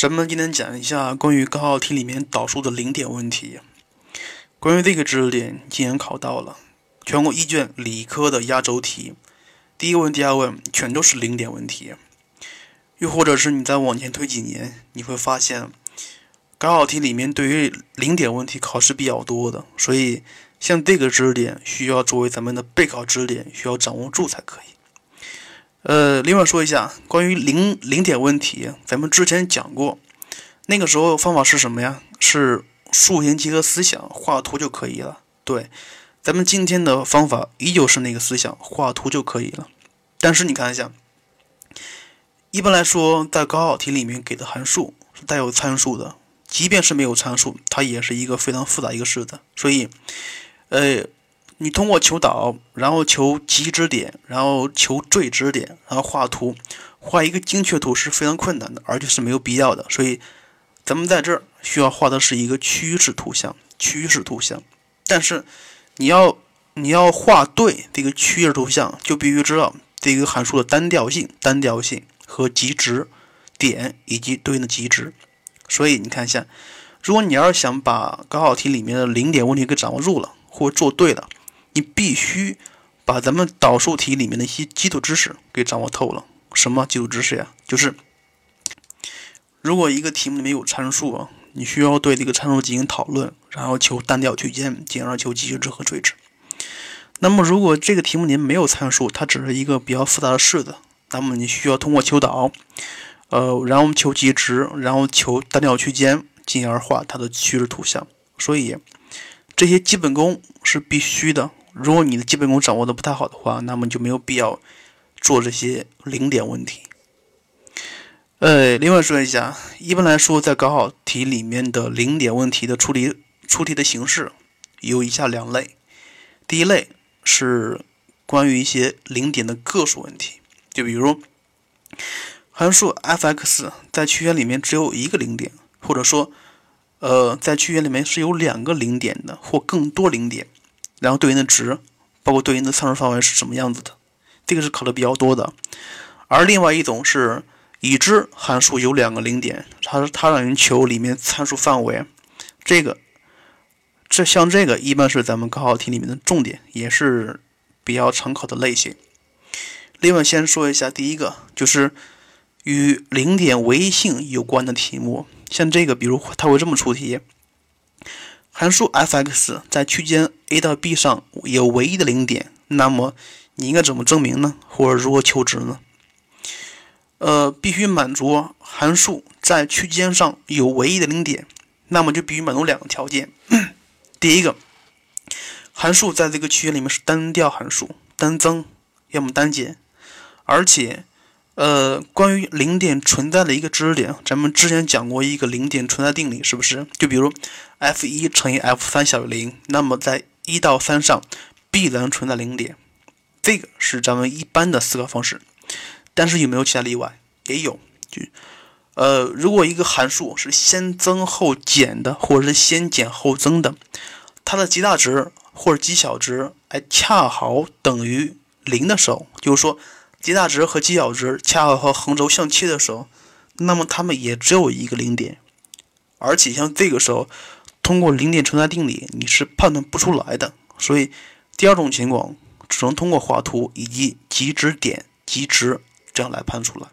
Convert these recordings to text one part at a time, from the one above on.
咱们今天讲一下关于高考题里面导数的零点问题。关于这个知识点，今年考到了全国一卷理科的压轴题，第一问、第二问全都是零点问题。又或者是你再往前推几年，你会发现高考题里面对于零点问题考试比较多的，所以像这个知识点需要作为咱们的备考知识点，需要掌握住才可以。呃，另外说一下关于零零点问题，咱们之前讲过，那个时候方法是什么呀？是数形结合思想，画图就可以了。对，咱们今天的方法依旧是那个思想，画图就可以了。但是你看一下，一般来说，在高考题里面给的函数是带有参数的，即便是没有参数，它也是一个非常复杂一个式子。所以，呃。你通过求导，然后求极值点，然后求最值点，然后画图，画一个精确图是非常困难的，而且是没有必要的。所以，咱们在这儿需要画的是一个趋势图像，趋势图像。但是，你要你要画对这个趋势图像，就必须知道这个函数的单调性、单调性和极值点以及对应的极值。所以你看一下，如果你要是想把高考题里面的零点问题给掌握住了，或做对了。你必须把咱们导数题里面的一些基础知识给掌握透了。什么基础知识呀？就是如果一个题目里面有参数啊，你需要对这个参数进行讨论，然后求单调区间，进而求极值和最值。那么如果这个题目里面没有参数，它只是一个比较复杂的式子，那么你需要通过求导，呃，然后求极值，然后求单调区间，进而画它的趋势图像。所以这些基本功是必须的。如果你的基本功掌握的不太好的话，那么就没有必要做这些零点问题。呃，另外说一下，一般来说，在高考题里面的零点问题的出题出题的形式有以下两类。第一类是关于一些零点的个数问题，就比如函数 f(x) 在区间里面只有一个零点，或者说，呃，在区间里面是有两个零点的，或更多零点。然后对应的值，包括对应的参数范围是什么样子的，这个是考的比较多的。而另外一种是已知函数有两个零点，它它让人求里面参数范围，这个这像这个一般是咱们高考题里面的重点，也是比较常考的类型。另外先说一下第一个，就是与零点唯一性有关的题目，像这个，比如它会这么出题。函数 f(x) 在区间 a 到 b 上有唯一的零点，那么你应该怎么证明呢？或者如何求值呢？呃，必须满足函数在区间上有唯一的零点，那么就必须满足两个条件。第一个，函数在这个区间里面是单调函数，单增要么单减，而且。呃，关于零点存在的一个知识点，咱们之前讲过一个零点存在定理，是不是？就比如 f 一乘以 f 三小于零，那么在一到三上必然存在零点，这个是咱们一般的思考方式。但是有没有其他例外？也有。就呃，如果一个函数是先增后减的，或者是先减后增的，它的极大值或者极小值哎恰好等于零的时候，就是说。极大值和极小值恰好和横轴相切的时候，那么它们也只有一个零点，而且像这个时候，通过零点存在定理你是判断不出来的。所以第二种情况只能通过画图以及极值点、极值这样来判出来。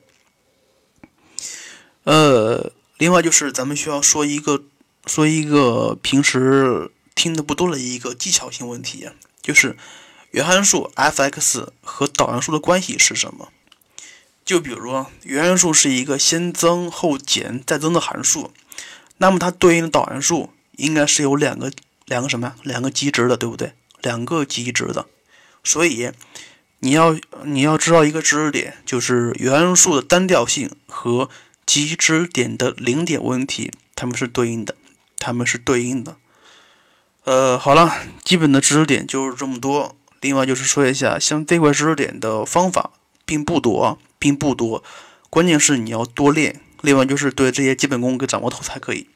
呃，另外就是咱们需要说一个说一个平时听的不多的一个技巧性问题，就是。原函数 f(x) 和导函数的关系是什么？就比如，原函数是一个先增后减再增的函数，那么它对应的导函数应该是有两个两个什么呀？两个极值的，对不对？两个极值的。所以你要你要知道一个知识点，就是原函数的单调性和极值点的零点问题，它们是对应的，它们是对应的。呃，好了，基本的知识点就是这么多。另外就是说一下，像这块知识点的方法并不多，并不多，关键是你要多练。另外就是对这些基本功给掌握透才可以。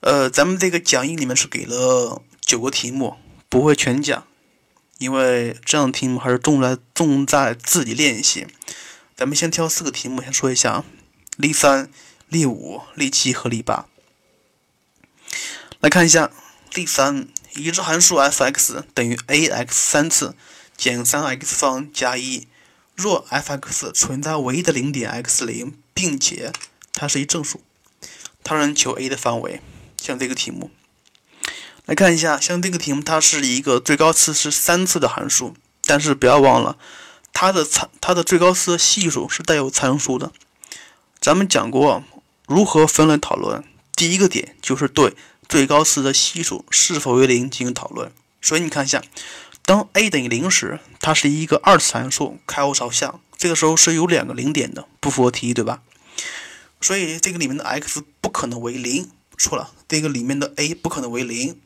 呃，咱们这个讲义里面是给了九个题目，不会全讲，因为这样的题目还是重在重在自己练习。咱们先挑四个题目先说一下啊。例三，例五、例七和例八。来看一下例三，已知函数 f(x) 等于 ax 三次减 3x 方加一。若 f(x) 存在唯一的零点 x 零，并且它是一正数，它让求 a 的范围。像这个题目，来看一下，像这个题目，它是一个最高次是三次的函数，但是不要忘了，它的参它的最高次系数是带有参数的。咱们讲过如何分类讨论，第一个点就是对最高次的系数是否为零进行讨论。所以你看一下。当 a 等于零时，它是一个二次函数，开口朝向，这个时候是有两个零点的，不符合题意，对吧？所以这个里面的 x 不可能为零，错了，这个里面的 a 不可能为零。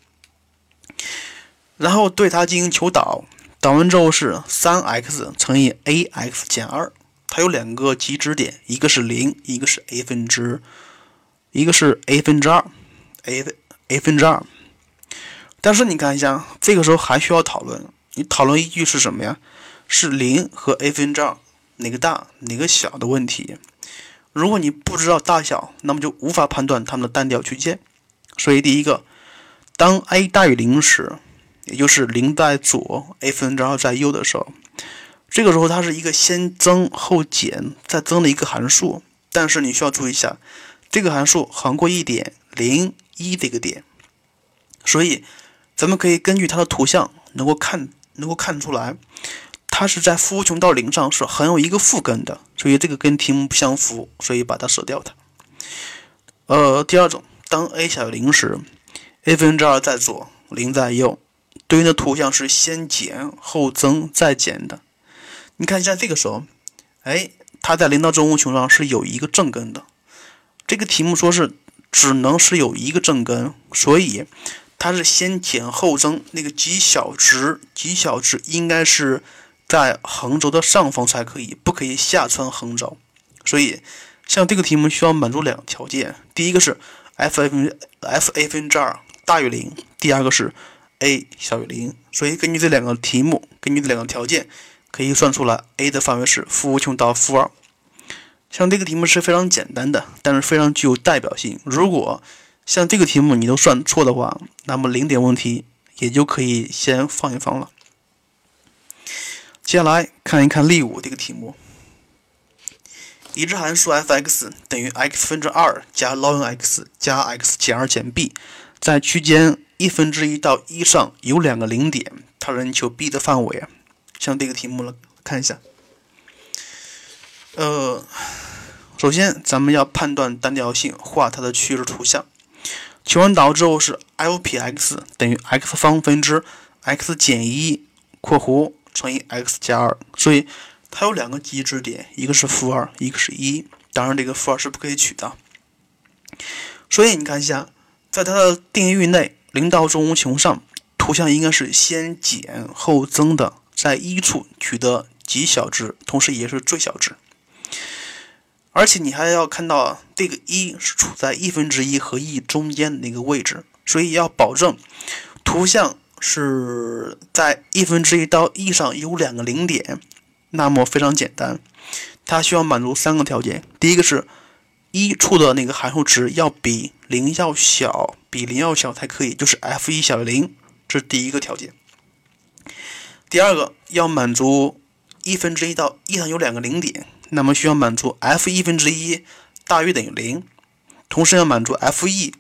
然后对它进行求导，导完之后是三 x 乘以 ax 减二，它有两个极值点，一个是零，一个是 a 分之，一个是 a 分之二，a a 分之二。但是你看一下，这个时候还需要讨论。你讨论依据是什么呀？是零和 a 分之二哪个大哪个小的问题。如果你不知道大小，那么就无法判断它们的单调区间。所以第一个，当 a 大于零时，也就是零在左，a 分之二在右的时候，这个时候它是一个先增后减再增的一个函数。但是你需要注意一下，这个函数横过一点零一这个点，所以。咱们可以根据它的图像，能够看能够看出来，它是在负无穷到零上是横有一个负根的，所以这个跟题目不相符，所以把它舍掉它。呃，第二种，当 a 小于零时，a 分之二在左，零在右，对应的图像是先减后增再减的。你看一下这个时候，哎，它在零到正无穷上是有一个正根的。这个题目说是只能是有一个正根，所以。它是先减后增，那个极小值，极小值应该是在横轴的上方才可以，不可以下穿横轴。所以，像这个题目需要满足两个条件：第一个是 f a 分 f a 分之二大于零；第二个是 a 小于零。所以，根据这两个题目，根据这两个条件，可以算出来 a 的范围是负无穷到负二。像这个题目是非常简单的，但是非常具有代表性。如果像这个题目你都算错的话，那么零点问题也就可以先放一放了。接下来看一看例五这个题目：已知函数 f(x) 等于 x 分之二加 ln(x) 加 x 减二减 b，在区间一分之一到一上有两个零点，它让你求 b 的范围啊。像这个题目了，看一下。呃，首先咱们要判断单调性，画它的趋势图像。求完导之后是 f 撇 x 等于 x 方分之 x 减一括弧乘以 x 加二，所以它有两个极值点，一个是负二，一个是一。当然，这个负二是不可以取的。所以你看一下，在它的定义域内，零到正无穷上，图像应该是先减后增的，在一处取得极小值，同时也是最小值。而且你还要看到，这个一是处在一分之一和一中间的那个位置，所以要保证图像是在一分之一到一上有两个零点。那么非常简单，它需要满足三个条件：第一个是一处的那个函数值要比零要小，比零要小才可以，就是 f 一小于零，这是第一个条件。第二个要满足一分之一到一上有两个零点。那么需要满足 f 一分之一大于等于零，同时要满足 f e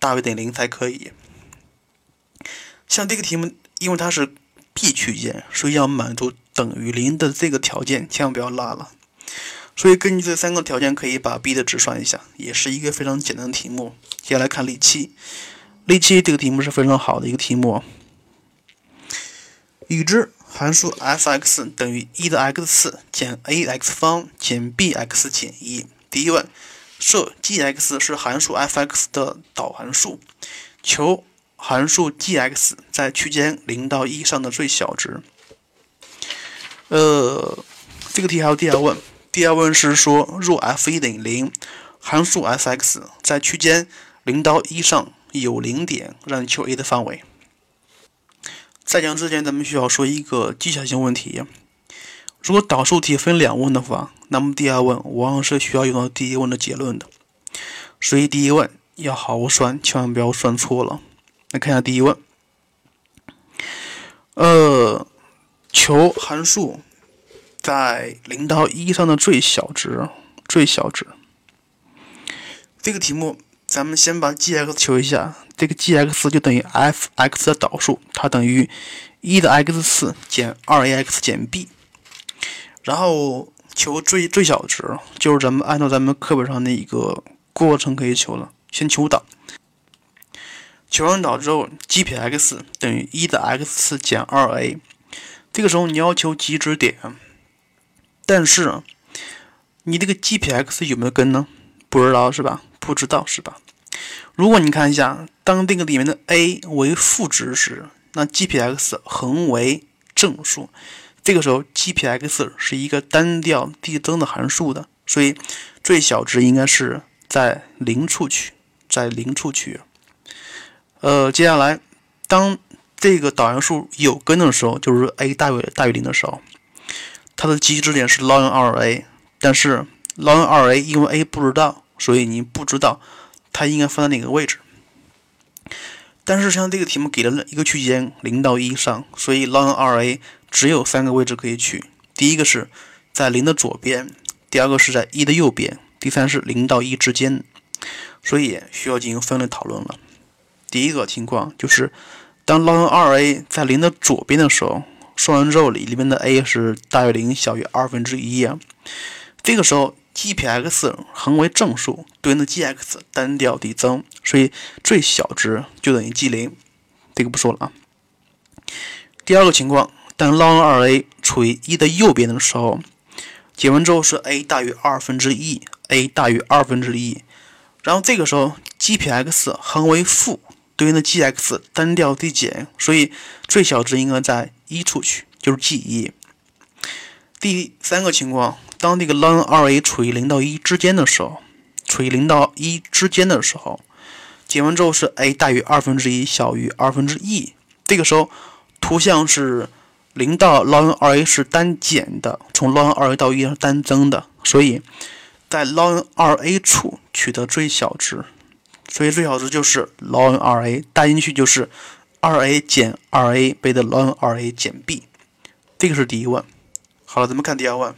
大于等于零才可以。像这个题目，因为它是 b 区间，所以要满足等于零的这个条件，千万不要落了。所以根据这三个条件，可以把 b 的值算一下，也是一个非常简单的题目。接下来看例七，例七这个题目是非常好的一个题目，已知。函数 f(x) 等于一的 x 次减 ax 方减 bx 减一。第一问，设 g(x) 是函数 f(x) 的导函数，求函数 g(x) 在区间零到一上的最小值。呃，这个题还有第二问，第二问是说，若 f(1) 等于零，函数 f(x) 在区间零到一上有零点，让你求 a 的范围。在讲之前，咱们需要说一个技巧性问题。如果导数题分两问的话，那么第二问往往是需要用到第一问的结论的。所以第一问要好好算，千万不要算错了。来看一下第一问，呃，求函数在零到一上的最小值，最小值。这个题目咱们先把 g(x) 求一下，这个 g(x) 就等于 f(x) 的导数，它等于一的 x 次减二 ax 减 b，然后求最最小值，就是咱们按照咱们课本上的一个过程可以求了。先求导，求完导之后，g 撇 x 等于一的 x 次减二 a，这个时候你要求极值点，但是你这个 gpx 有没有根呢？不知道是吧？不知道是吧？如果你看一下，当这个里面的 a 为负值时，那 gpx 恒为正数，这个时候 gpx 是一个单调递增的函数的，所以最小值应该是在零处取，在零处取。呃，接下来当这个导函数有根的时候，就是 a 大于大于零的时候，它的极值点是 ln 2a，但是 ln 2a 因为 a 不知道，所以你不知道它应该放在哪个位置。但是像这个题目给了一个区间零到一上，所以 ln 2a 只有三个位置可以取。第一个是在零的左边，第二个是在一的右边，第三是零到一之间，所以需要进行分类讨论了。第一个情况就是当 ln 2a 在零的左边的时候，说完之后里里面的 a 是大于零小于二分之一啊，这个时候。g 撇 x 恒为正数，对应的 g(x) 单调递增，所以最小值就等于 g 零，这个不说了啊。第二个情况，当 ln 2a 处于一的右边的时候，解完之后是 a 大于二分之一，a 大于二分之一，然后这个时候 g 撇 x 恒为负，对应的 g(x) 单调递减，所以最小值应该在一处取，就是 g 一。第三个情况。当这个 ln 2a 处于零到一之间的时候，处于零到一之间的时候，解完之后是 a 大于二分之一小于二分之一，这个时候图像是零到 ln 2a 是单减的，从 ln 2a 到一是单增的，所以在 ln 2a 处取得最小值，所以最小值就是 ln 2a，带进去就是 2a 减 2a 倍的 ln 2a 减 b，这个是第一问。好了，咱们看第二问。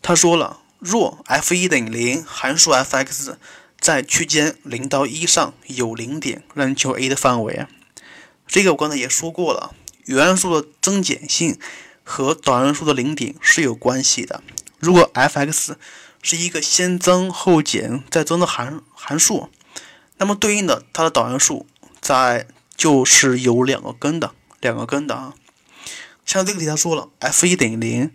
他说了，若 f1 等于零，函数 f(x) 在区间零到一上有零点，让你求 a 的范围。这个我刚才也说过了，原函数的增减性和导函数的零点是有关系的。如果 f(x) 是一个先增后减再增的函函数，那么对应的它的导函数在就是有两个根的，两个根的啊。像这个题他说了，f1 等于零。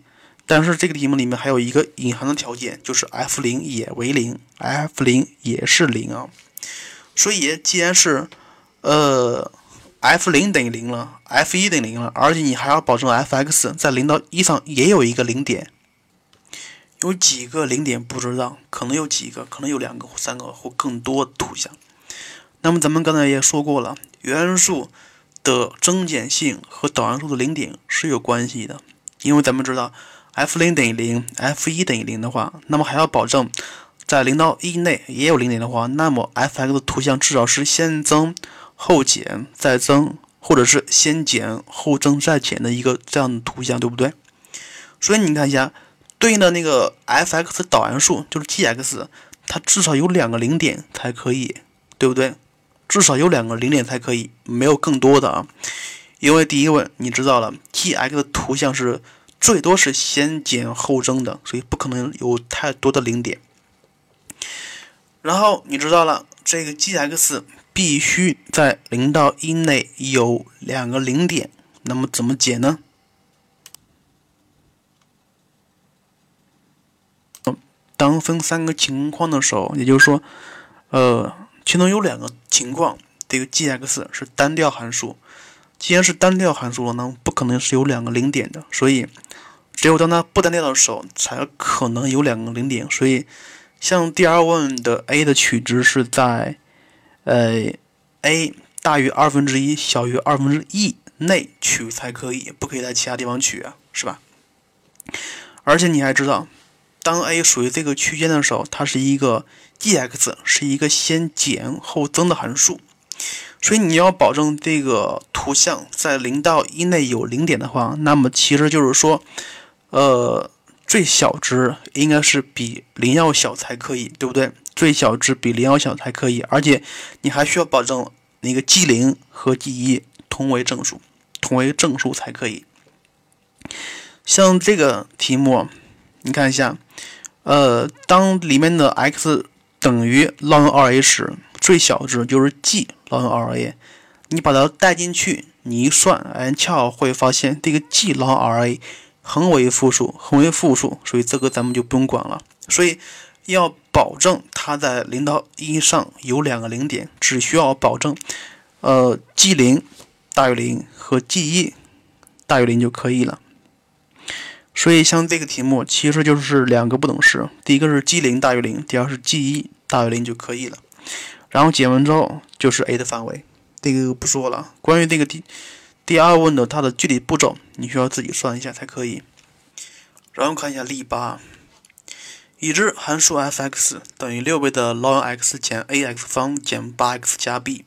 但是这个题目里面还有一个隐含的条件，就是 f 零也为零，f 零也是零啊。所以既然是呃 f 零等于零了，f 一等于零了，而且你还要保证 f(x) 在零到一上也有一个零点，有几个零点不知道，可能有几个，可能有两个、三个或更多图像。那么咱们刚才也说过了，原函数的增减性和导函数的零点是有关系的，因为咱们知道。f 零等于零，f 一等于零的话，那么还要保证在零到一内也有零点的话，那么 f(x) 的图像至少是先增后减再增，或者是先减后增再减的一个这样的图像，对不对？所以你看一下对应的那个 f(x) 导函数就是 g(x)，它至少有两个零点才可以，对不对？至少有两个零点才可以，没有更多的啊。因为第一问你知道了，g(x) 图像是。最多是先减后增的，所以不可能有太多的零点。然后你知道了，这个 g(x) 必须在零到一内有两个零点，那么怎么解呢？当分三个情况的时候，也就是说，呃，其中有两个情况，这个 g(x) 是单调函数。既然是单调函数了，那不可能是有两个零点的，所以。只有当它不单调的时候，才可能有两个零点。所以，像第二问的 a 的取值是在，呃，a 大于二分之一小于二分之一内取才可以，不可以在其他地方取啊，是吧？而且你还知道，当 a 属于这个区间的时候，它是一个 g(x) 是一个先减后增的函数，所以你要保证这个图像在零到一内有零点的话，那么其实就是说，呃，最小值应该是比零要小才可以，对不对？最小值比零要小才可以，而且你还需要保证那个 g 零和 g 一同为正数，同为正数才可以。像这个题目，你看一下，呃，当里面的 x 等于 ln 2a 时，最小值就是 g ln 2a，你把它带进去，你一算，哎，恰好会发现这个 g ln 2a 恒为负数，恒为负数，所以这个咱们就不用管了。所以要保证它在零到一上有两个零点，只需要保证，呃，g 零大于零和 g 一大于零就可以了。所以，像这个题目其实就是两个不等式，第一个是 g 零大于零，第二是 g 一大于零就可以了。然后解完之后就是 a 的范围，这个不说了。关于这个第第二问的它的具体步骤，你需要自己算一下才可以。然后看一下例八，已知函数 f(x) 等于六倍的 ln(x) 减 ax 方减 8x 加 b，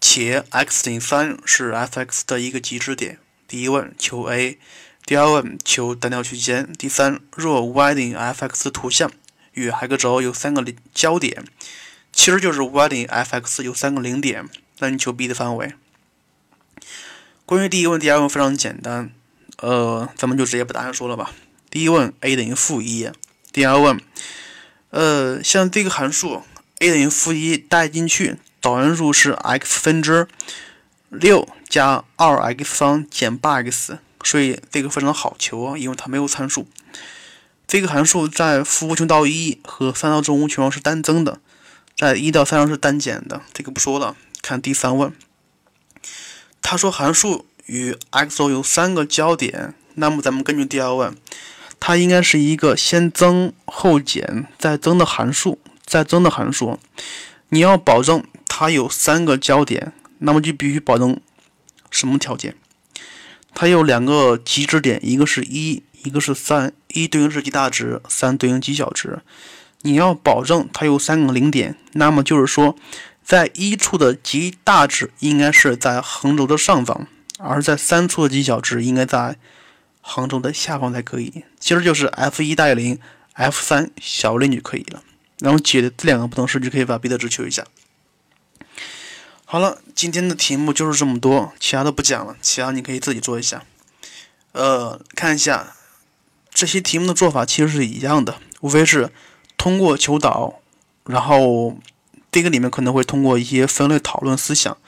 且 x 等于三是 f(x) 的一个极值点。第一问求 a。第二问求单调区间。第三，若 y 等于 f(x) 图像与 x 轴有三个交点，其实就是 y 等于 f(x) 有三个零点，那你求 b 的范围。关于第一问、第二问非常简单，呃，咱们就直接把答案说了吧。第一问 a 等于负一，第二问，呃，像这个函数 a 等于负一带进去，导函数是 x 分之六加二 x 方减八 x。所以这个非常好求啊，因为它没有参数。这个函数在负无穷到一和三到正无穷是单增的，在一到三上是单减的。这个不说了，看第三问。他说函数与 x 轴有三个交点，那么咱们根据第二问，它应该是一个先增后减再增的函数，再增的函数。你要保证它有三个交点，那么就必须保证什么条件？它有两个极值点，一个是一，一个是三。一对应是极大值，三对应极小值。你要保证它有三个零点，那么就是说，在一处的极大值应该是在横轴的上方，而在三处的极小值应该在横轴的下方才可以。其实就是 f 一大于零，f 三小于零就可以了。然后解这两个不等式就可以把 b 的值求一下。好了，今天的题目就是这么多，其他的不讲了，其他你可以自己做一下。呃，看一下这些题目的做法其实是一样的，无非是通过求导，然后这个里面可能会通过一些分类讨论思想，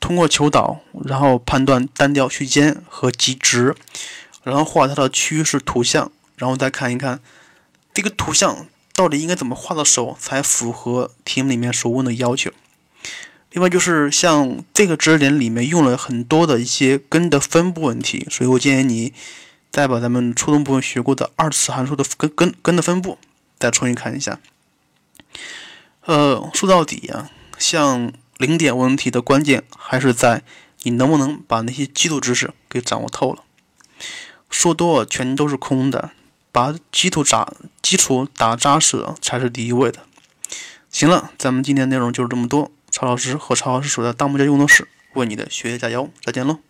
通过求导，然后判断单调区间和极值，然后画它的趋势图像，然后再看一看这个图像到底应该怎么画的时候才符合题目里面所问的要求。另外就是像这个知识点里面用了很多的一些根的分布问题，所以我建议你再把咱们初中部分学过的二次函数的根根根的分布再重新看一下。呃，说到底呀，像零点问题的关键还是在你能不能把那些基础知识给掌握透了。说多了全都是空的，把基础扎基础打扎实了才是第一位的。行了，咱们今天内容就是这么多。曹老师和曹老师说的“大木匠用的是为你的学业加油，再见喽。